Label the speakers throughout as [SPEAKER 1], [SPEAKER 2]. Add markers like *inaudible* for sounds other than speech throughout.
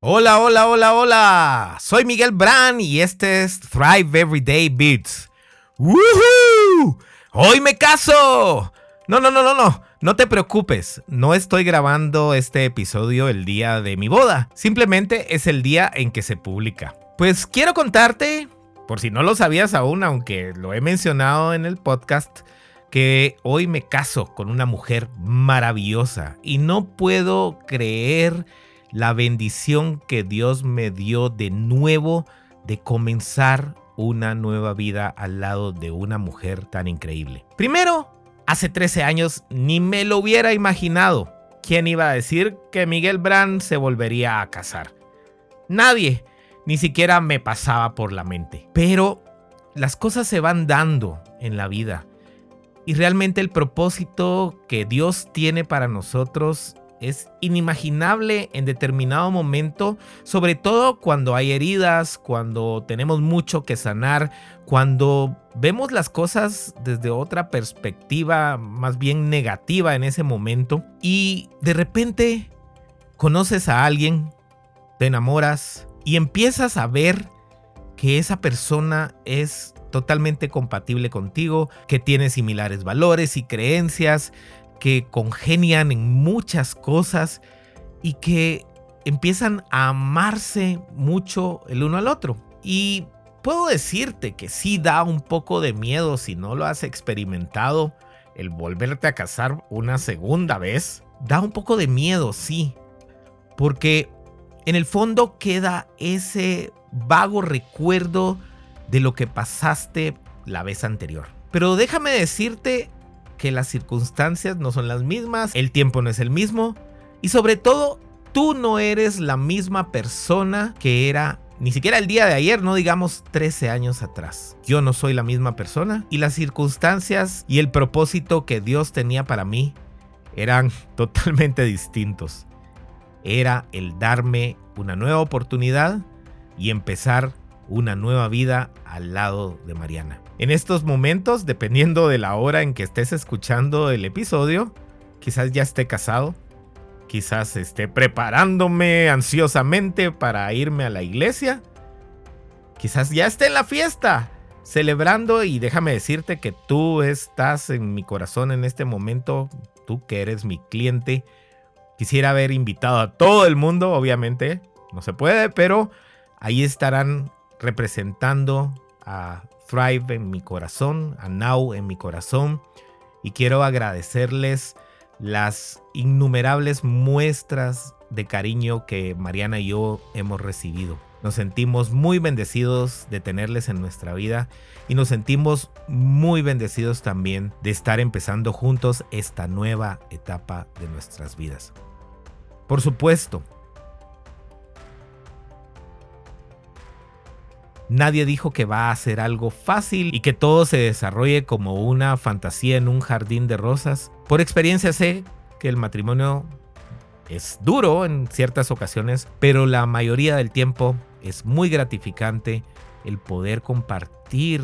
[SPEAKER 1] Hola, hola, hola, hola. Soy Miguel Brand y este es Thrive Everyday Beats. ¡Woohoo! ¡Hoy me caso! No, no, no, no, no. No te preocupes. No estoy grabando este episodio el día de mi boda. Simplemente es el día en que se publica. Pues quiero contarte, por si no lo sabías aún, aunque lo he mencionado en el podcast, que hoy me caso con una mujer maravillosa y no puedo creer la bendición que Dios me dio de nuevo de comenzar una nueva vida al lado de una mujer tan increíble. Primero, hace 13 años ni me lo hubiera imaginado. ¿Quién iba a decir que Miguel Brand se volvería a casar? Nadie, ni siquiera me pasaba por la mente. Pero las cosas se van dando en la vida. Y realmente el propósito que Dios tiene para nosotros es inimaginable en determinado momento, sobre todo cuando hay heridas, cuando tenemos mucho que sanar, cuando vemos las cosas desde otra perspectiva más bien negativa en ese momento y de repente conoces a alguien, te enamoras y empiezas a ver que esa persona es totalmente compatible contigo, que tiene similares valores y creencias, que congenian en muchas cosas y que empiezan a amarse mucho el uno al otro. Y puedo decirte que sí da un poco de miedo si no lo has experimentado el volverte a casar una segunda vez. Da un poco de miedo, sí. Porque en el fondo queda ese vago recuerdo de lo que pasaste la vez anterior. Pero déjame decirte que las circunstancias no son las mismas, el tiempo no es el mismo y sobre todo tú no eres la misma persona que era ni siquiera el día de ayer, no digamos 13 años atrás. Yo no soy la misma persona y las circunstancias y el propósito que Dios tenía para mí eran *laughs* totalmente distintos. Era el darme una nueva oportunidad y empezar una nueva vida al lado de Mariana. En estos momentos, dependiendo de la hora en que estés escuchando el episodio, quizás ya esté casado, quizás esté preparándome ansiosamente para irme a la iglesia, quizás ya esté en la fiesta, celebrando y déjame decirte que tú estás en mi corazón en este momento, tú que eres mi cliente. Quisiera haber invitado a todo el mundo, obviamente, no se puede, pero ahí estarán representando a Thrive en mi corazón, a Now en mi corazón. Y quiero agradecerles las innumerables muestras de cariño que Mariana y yo hemos recibido. Nos sentimos muy bendecidos de tenerles en nuestra vida y nos sentimos muy bendecidos también de estar empezando juntos esta nueva etapa de nuestras vidas. Por supuesto, Nadie dijo que va a ser algo fácil y que todo se desarrolle como una fantasía en un jardín de rosas. Por experiencia sé que el matrimonio es duro en ciertas ocasiones, pero la mayoría del tiempo es muy gratificante el poder compartir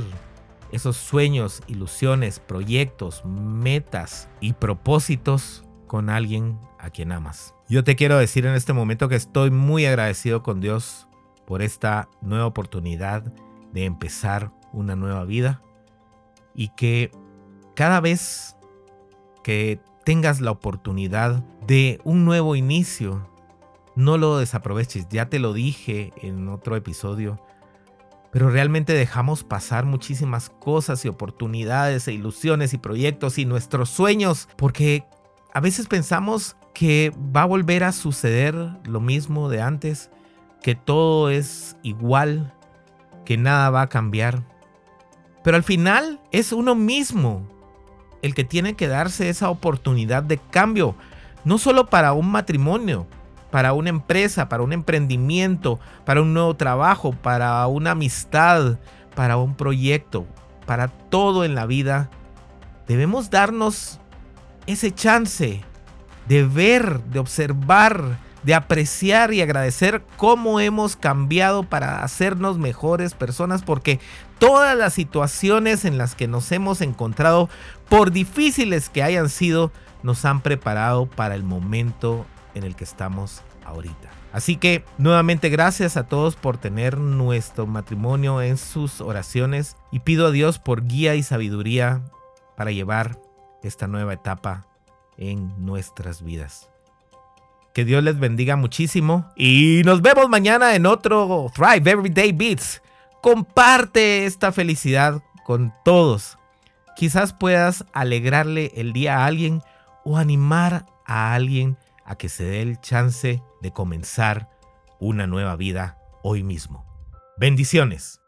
[SPEAKER 1] esos sueños, ilusiones, proyectos, metas y propósitos con alguien a quien amas. Yo te quiero decir en este momento que estoy muy agradecido con Dios por esta nueva oportunidad de empezar una nueva vida y que cada vez que tengas la oportunidad de un nuevo inicio, no lo desaproveches, ya te lo dije en otro episodio, pero realmente dejamos pasar muchísimas cosas y oportunidades e ilusiones y proyectos y nuestros sueños porque a veces pensamos que va a volver a suceder lo mismo de antes que todo es igual, que nada va a cambiar. Pero al final es uno mismo el que tiene que darse esa oportunidad de cambio, no solo para un matrimonio, para una empresa, para un emprendimiento, para un nuevo trabajo, para una amistad, para un proyecto, para todo en la vida. Debemos darnos ese chance de ver, de observar, de apreciar y agradecer cómo hemos cambiado para hacernos mejores personas, porque todas las situaciones en las que nos hemos encontrado, por difíciles que hayan sido, nos han preparado para el momento en el que estamos ahorita. Así que nuevamente gracias a todos por tener nuestro matrimonio en sus oraciones y pido a Dios por guía y sabiduría para llevar esta nueva etapa en nuestras vidas. Que Dios les bendiga muchísimo y nos vemos mañana en otro Thrive Everyday Beats. Comparte esta felicidad con todos. Quizás puedas alegrarle el día a alguien o animar a alguien a que se dé el chance de comenzar una nueva vida hoy mismo. Bendiciones.